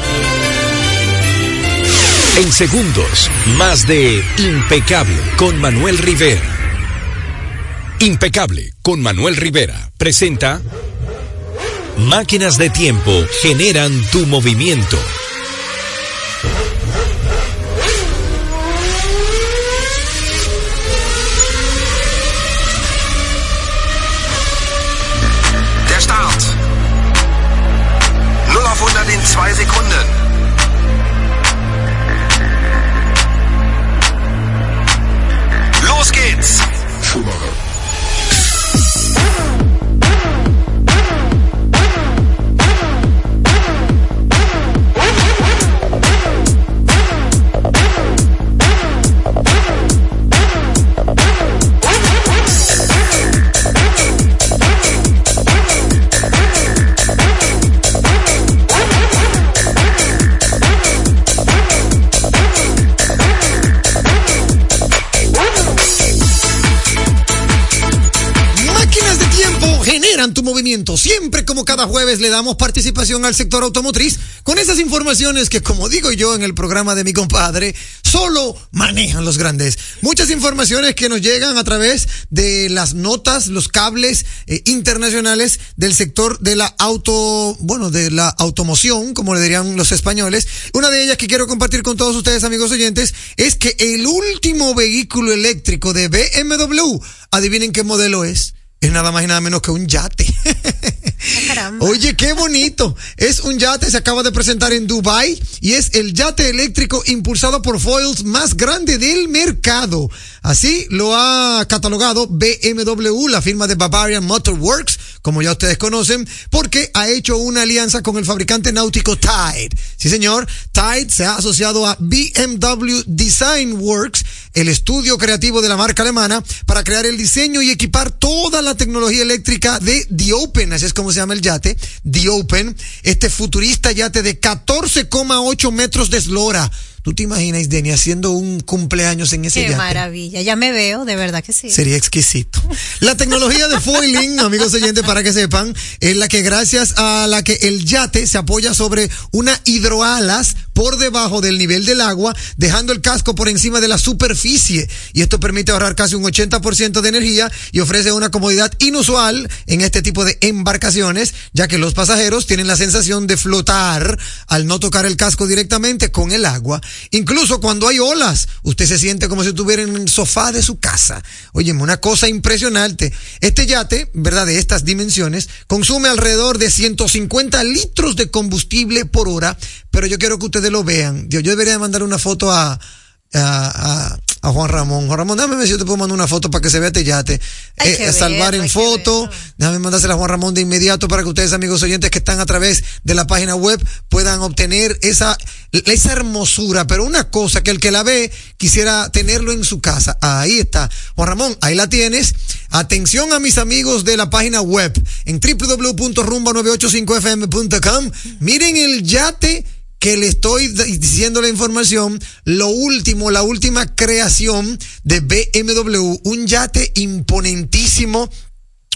En segundos, más de Impecable con Manuel Rivera. Impecable con Manuel Rivera presenta Máquinas de tiempo generan tu movimiento.
Cada jueves le damos participación al sector automotriz con esas informaciones que, como digo yo en el programa de mi compadre, solo manejan los grandes. Muchas informaciones que nos llegan a través de las notas, los cables eh, internacionales del sector de la auto, bueno, de la automoción, como le dirían los españoles. Una de ellas que quiero compartir con todos ustedes, amigos oyentes, es que el último vehículo eléctrico de BMW, adivinen qué modelo es. Es nada más y nada menos que un yate. *laughs* Oye, qué bonito. Es un yate, se acaba de presentar en Dubai y es el yate eléctrico impulsado por foils más grande del mercado. Así lo ha catalogado BMW, la firma de Bavarian Motor Works, como ya ustedes conocen, porque ha hecho una alianza con el fabricante náutico Tide. Sí, señor, Tide se ha asociado a BMW Design Works, el estudio creativo de la marca alemana, para crear el diseño y equipar toda la tecnología eléctrica de The Open, así es como se llama el yate, The Open, este futurista yate de 14,8 metros de eslora. ¿Tú te imaginas, Denny, haciendo un cumpleaños en ese
Qué
yate?
maravilla, ya me veo, de verdad que sí.
Sería exquisito. La tecnología de foiling, *laughs* amigos oyentes, para que sepan, es la que gracias a la que el yate se apoya sobre una hidroalas por debajo del nivel del agua, dejando el casco por encima de la superficie. Y esto permite ahorrar casi un 80% de energía y ofrece una comodidad inusual en este tipo de embarcaciones, ya que los pasajeros tienen la sensación de flotar al no tocar el casco directamente con el agua. Incluso cuando hay olas, usted se siente como si estuviera en el sofá de su casa. Óyeme, una cosa impresionante. Este yate, ¿verdad? De estas dimensiones, consume alrededor de 150 litros de combustible por hora, pero yo quiero que ustedes lo vean. Yo, yo debería mandar una foto a, a, Juan Ramón. Juan Ramón, déjame ver si yo te puedo mandar una foto para que se vea este yate. Eh,
que
salvar en foto. Déjame mandársela a Juan Ramón de inmediato para que ustedes, amigos oyentes que están a través de la página web, puedan obtener esa, esa hermosura. Pero una cosa que el que la ve quisiera tenerlo en su casa. Ahí está. Juan Ramón, ahí la tienes. Atención a mis amigos de la página web en www.rumba985fm.com. Miren el yate que le estoy diciendo la información, lo último, la última creación de BMW, un yate imponentísimo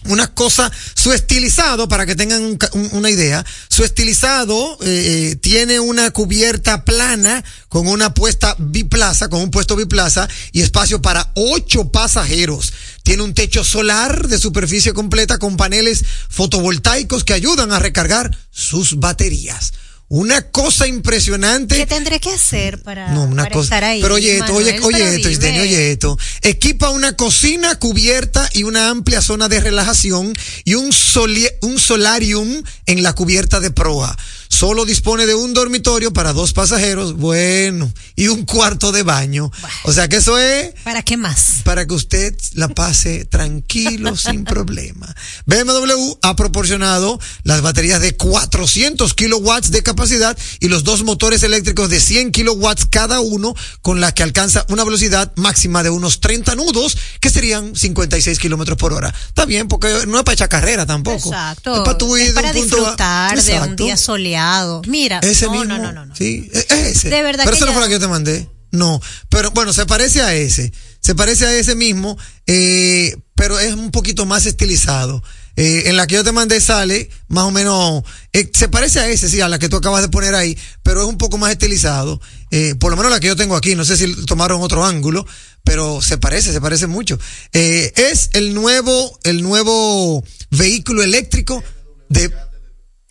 una cosa, su estilizado, para que tengan un- una idea, su estilizado eh, eh, tiene una cubierta plana con una puesta biplaza, con un puesto biplaza y espacio para ocho pasajeros. Tiene un techo solar de superficie completa con paneles fotovoltaicos que ayudan a recargar sus baterías. Una cosa impresionante.
¿Qué tendré que hacer para,
No, una
para
cosa.
estar ahí?
pero oye esto, oye, oye esto, oye esto. Equipa una cocina cubierta y una amplia zona de relajación y un, soli- un solarium en la cubierta de proa. Solo dispone de un dormitorio para dos pasajeros, bueno, y un cuarto de baño. O sea que eso es
¿Para qué más?
para que usted la pase tranquilo, *laughs* sin problema. BMW ha proporcionado las baterías de 400 kilowatts de capacidad y los dos motores eléctricos de 100 kilowatts cada uno, con la que alcanza una velocidad máxima de unos 30 nudos, que serían 56 kilómetros por hora. Está bien, porque no es para echar carrera tampoco.
Exacto.
Es para, tu ir
Es
de punto a-
disfrutar de un día soleado. Mira,
Ese
no,
mismo.
no, no, no, no.
Sí, es ese.
De verdad
Pero
que
esa no fue la que yo te mandé. No, pero bueno, se parece a ese. Se parece a ese mismo, eh, pero es un poquito más estilizado. Eh, en la que yo te mandé sale más o menos, eh, se parece a ese, sí, a la que tú acabas de poner ahí, pero es un poco más estilizado. Eh, por lo menos la que yo tengo aquí, no sé si tomaron otro ángulo, pero se parece, se parece mucho. Es el nuevo, el nuevo vehículo eléctrico de,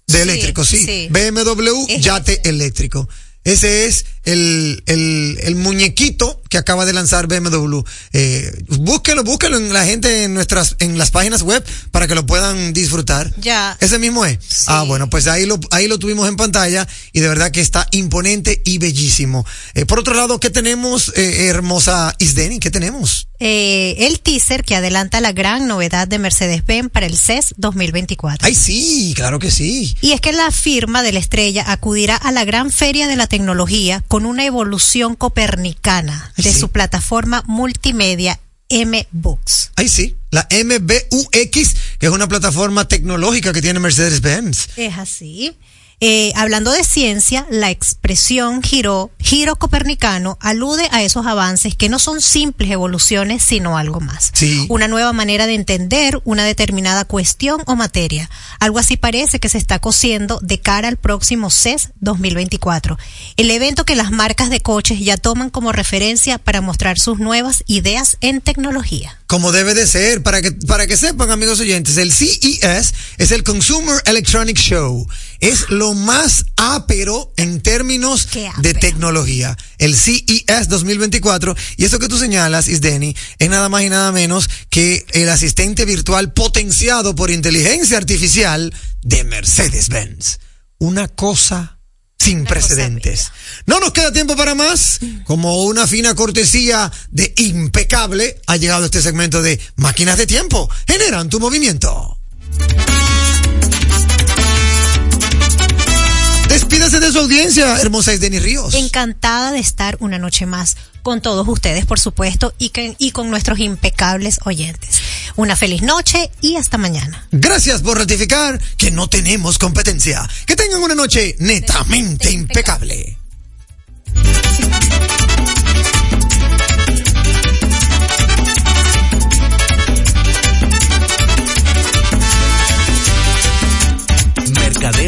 de
Sí,
eléctrico, sí.
sí.
BMW Yate eléctrico. Ese es el, el, el muñequito que acaba de lanzar BMW. Eh, búsquelo, búsquelo en la gente en nuestras, en las páginas web para que lo puedan disfrutar.
Ya.
Ese mismo es. Ah, bueno, pues ahí lo, ahí lo tuvimos en pantalla y de verdad que está imponente y bellísimo. Eh, por otro lado, ¿qué tenemos, eh, hermosa Isdeni? ¿Qué tenemos?
Eh, el teaser que adelanta la gran novedad de Mercedes-Benz para el CES 2024.
Ay, sí, claro que sí.
Y es que la firma de la estrella acudirá a la gran feria de la tecnología con una evolución copernicana de su plataforma multimedia M-Books.
Ay, sí. La MBUX, que es una plataforma tecnológica que tiene Mercedes-Benz.
Es así.
Eh, hablando de ciencia, la expresión giro, giro copernicano alude a esos avances que no son simples evoluciones, sino algo más.
Sí.
Una nueva manera de entender una determinada cuestión o materia. Algo así parece que se está cosiendo de cara al próximo CES 2024. El evento que las marcas de coches ya toman como referencia para mostrar sus nuevas ideas en tecnología.
Como debe de ser, para que, para que sepan, amigos oyentes, el CES es el Consumer Electronic Show. Es lo más ápero en términos de tecnología. El CES 2024. Y eso que tú señalas, Isdeni, es nada más y nada menos que el asistente virtual potenciado por inteligencia artificial de Mercedes-Benz. Una cosa sin precedentes. No nos queda tiempo para más. Como una fina cortesía de impecable, ha llegado este segmento de máquinas de tiempo. Generan tu movimiento. Despídase de su audiencia, hermosa Isdeni Ríos.
Encantada de estar una noche más con todos ustedes, por supuesto, y, que, y con nuestros impecables oyentes. Una feliz noche y hasta mañana.
Gracias por ratificar que no tenemos competencia. Que tengan una noche netamente impecable.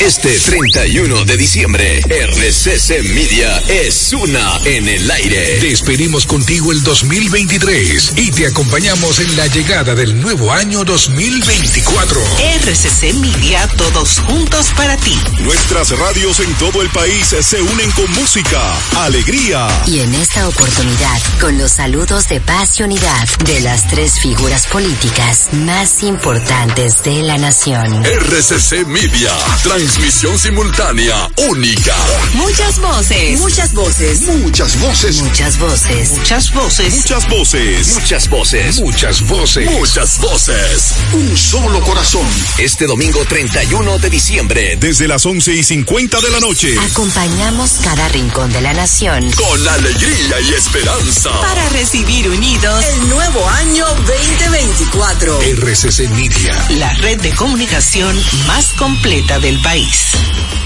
Este 31 de diciembre, RCC Media es una en el aire.
Despedimos contigo el 2023 y te acompañamos en la llegada del nuevo año 2024.
RCC Media, todos juntos para ti.
Nuestras radios en todo el país se unen con música, alegría.
Y en esta oportunidad, con los saludos de paz y unidad de las tres figuras políticas más importantes de la nación.
RCC Media. Transmisión simultánea única.
Muchas voces.
Muchas voces.
Muchas voces.
Muchas voces.
Muchas voces.
Muchas voces.
Muchas voces.
Muchas voces.
Muchas voces.
Un solo corazón.
Este domingo 31 de diciembre.
Desde las 11 y 50 de la noche.
Acompañamos cada rincón de la nación.
Con alegría y esperanza.
Para recibir unidos
el nuevo año 2024.
RCC Media.
La red de comunicación más completa del país. país.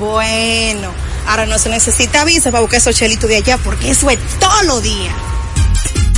Bueno, ahora no se necesita visa para buscar esos chelitos de allá porque eso es todos los días.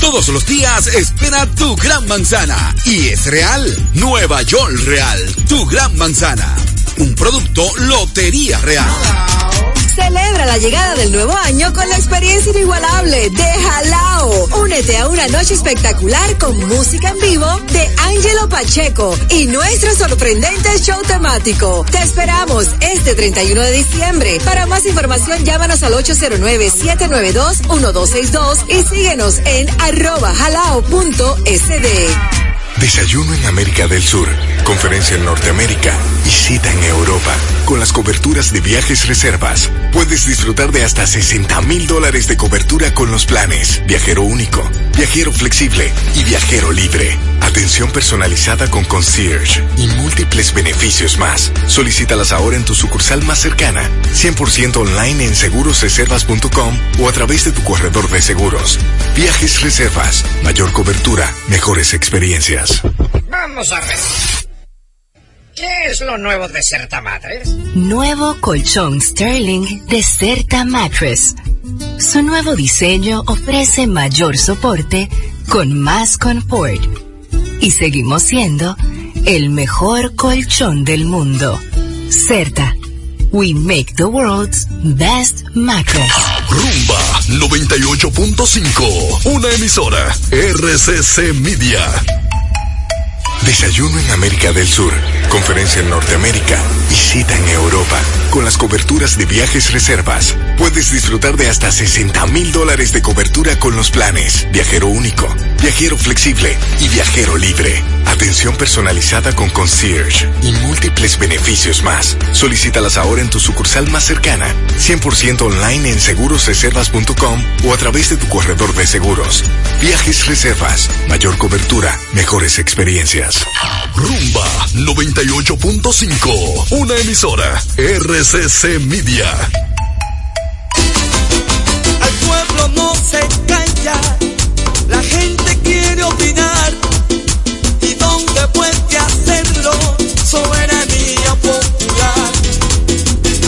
Todos los días espera tu gran manzana. Y es real. Nueva York Real. Tu gran manzana. Un producto Lotería Real.
Celebra la llegada del nuevo año con la experiencia inigualable de Jalao. Únete a una noche espectacular con música en vivo de Angelo Pacheco y nuestro sorprendente show temático. Te esperamos este 31 de diciembre. Para más información llámanos al 809-792-1262 y síguenos en arroba jalao.sd.
Desayuno en América del Sur, conferencia en Norteamérica y cita en Europa. Con las coberturas de viajes reservas, puedes disfrutar de hasta 60 mil dólares de cobertura con los planes Viajero Único, Viajero Flexible y Viajero Libre. Atención personalizada con concierge y múltiples beneficios más. Solicítalas ahora en tu sucursal más cercana, 100% online en segurosreservas.com o a través de tu corredor de seguros. Viajes Reservas, mayor cobertura, mejores experiencias.
Vamos a ver. ¿Qué es lo nuevo de Certa Mattress?
Nuevo colchón Sterling de Certa Mattress. Su nuevo diseño ofrece mayor soporte con más confort. Y seguimos siendo el mejor colchón del mundo. Certa. We make the world's best mattress.
Rumba 98.5. Una emisora. RCC Media.
Desayuno en América del Sur, conferencia en Norteamérica y cita en Europa. Con las coberturas de viajes reservas, puedes disfrutar de hasta 60 mil dólares de cobertura con los planes Viajero Único, Viajero Flexible y Viajero Libre. Atención personalizada con concierge y múltiples beneficios más. Solicítalas ahora en tu sucursal más cercana, 100% online en segurosreservas.com o a través de tu corredor de seguros. Viajes Reservas, mayor cobertura, mejores experiencias.
Rumba 98.5, una emisora RCC Media.
Al pueblo no se calla, la gente quiere opinar. ¿Y dónde puede hacerlo? Soberanía popular.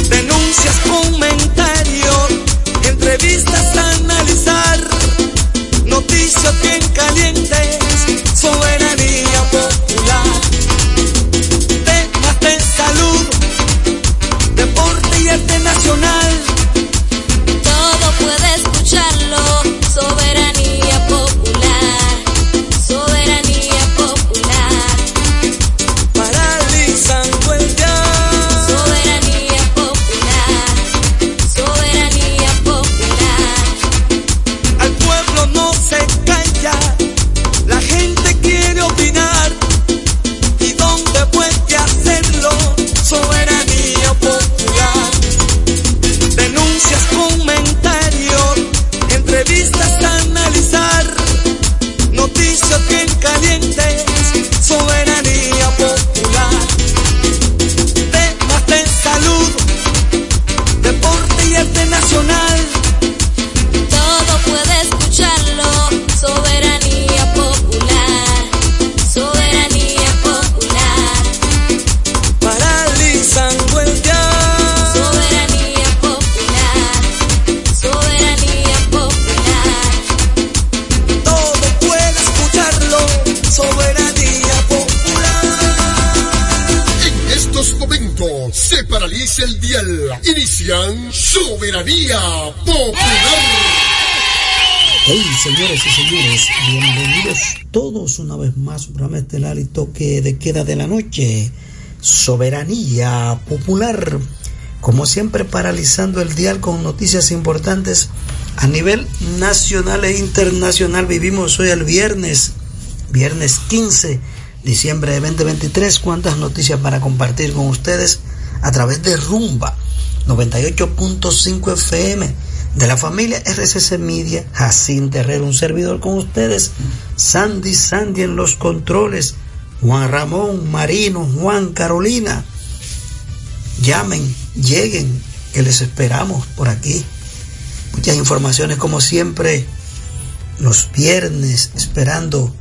Denuncias, comentarios, entrevistas a analizar. Noticias bien calientes,
toque de queda de la noche. Soberanía popular. Como siempre, paralizando el dial con noticias importantes a nivel nacional e internacional. Vivimos hoy el viernes, viernes 15 diciembre de 2023. ¿Cuántas noticias para compartir con ustedes a través de Rumba 98.5 FM? de la familia RCC Media, Jacín Terrero, un servidor con ustedes, Sandy Sandy en los controles, Juan Ramón, Marino, Juan, Carolina. Llamen, lleguen, que les esperamos por aquí. Muchas informaciones como siempre, los viernes, esperando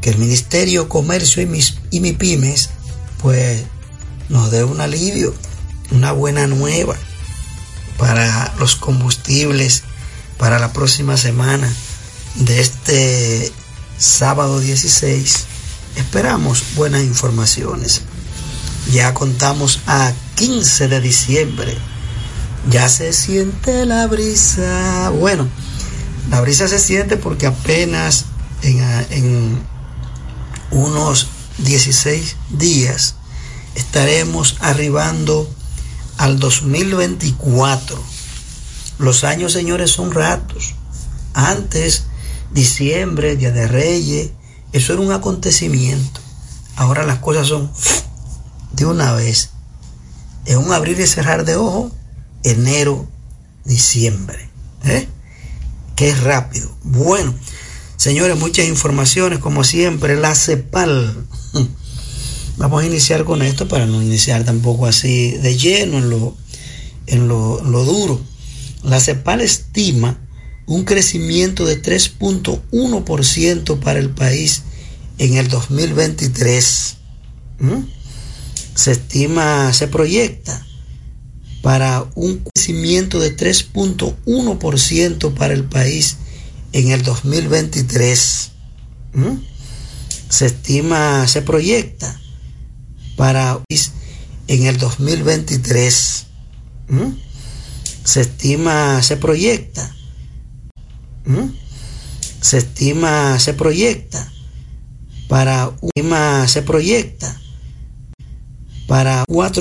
que el Ministerio Comercio y, mis, y mi pymes, pues nos dé un alivio, una buena nueva para los combustibles para la próxima semana de este sábado 16. Esperamos buenas informaciones. Ya contamos a 15 de diciembre. Ya se siente la brisa. Bueno, la brisa se siente porque apenas en, en unos 16 días estaremos arribando al 2024. Los años, señores, son ratos. Antes, diciembre, Día de Reyes, eso era un acontecimiento. Ahora las cosas son de una vez. Es un abrir y cerrar de ojo, enero, diciembre. ¿Eh? Qué rápido. Bueno, señores, muchas informaciones, como siempre, la CEPAL. Vamos a iniciar con esto para no iniciar tampoco así de lleno en lo, en lo, lo duro. La CEPAL estima un crecimiento de 3.1% para el país en el 2023. ¿Mm? Se estima, se proyecta para un crecimiento de 3.1% para el país en el 2023. ¿Mm? Se estima, se proyecta para en el 2023. ¿Mm? Se estima, se proyecta. ¿Mm? Se estima, se proyecta para un tema se proyecta para cuatro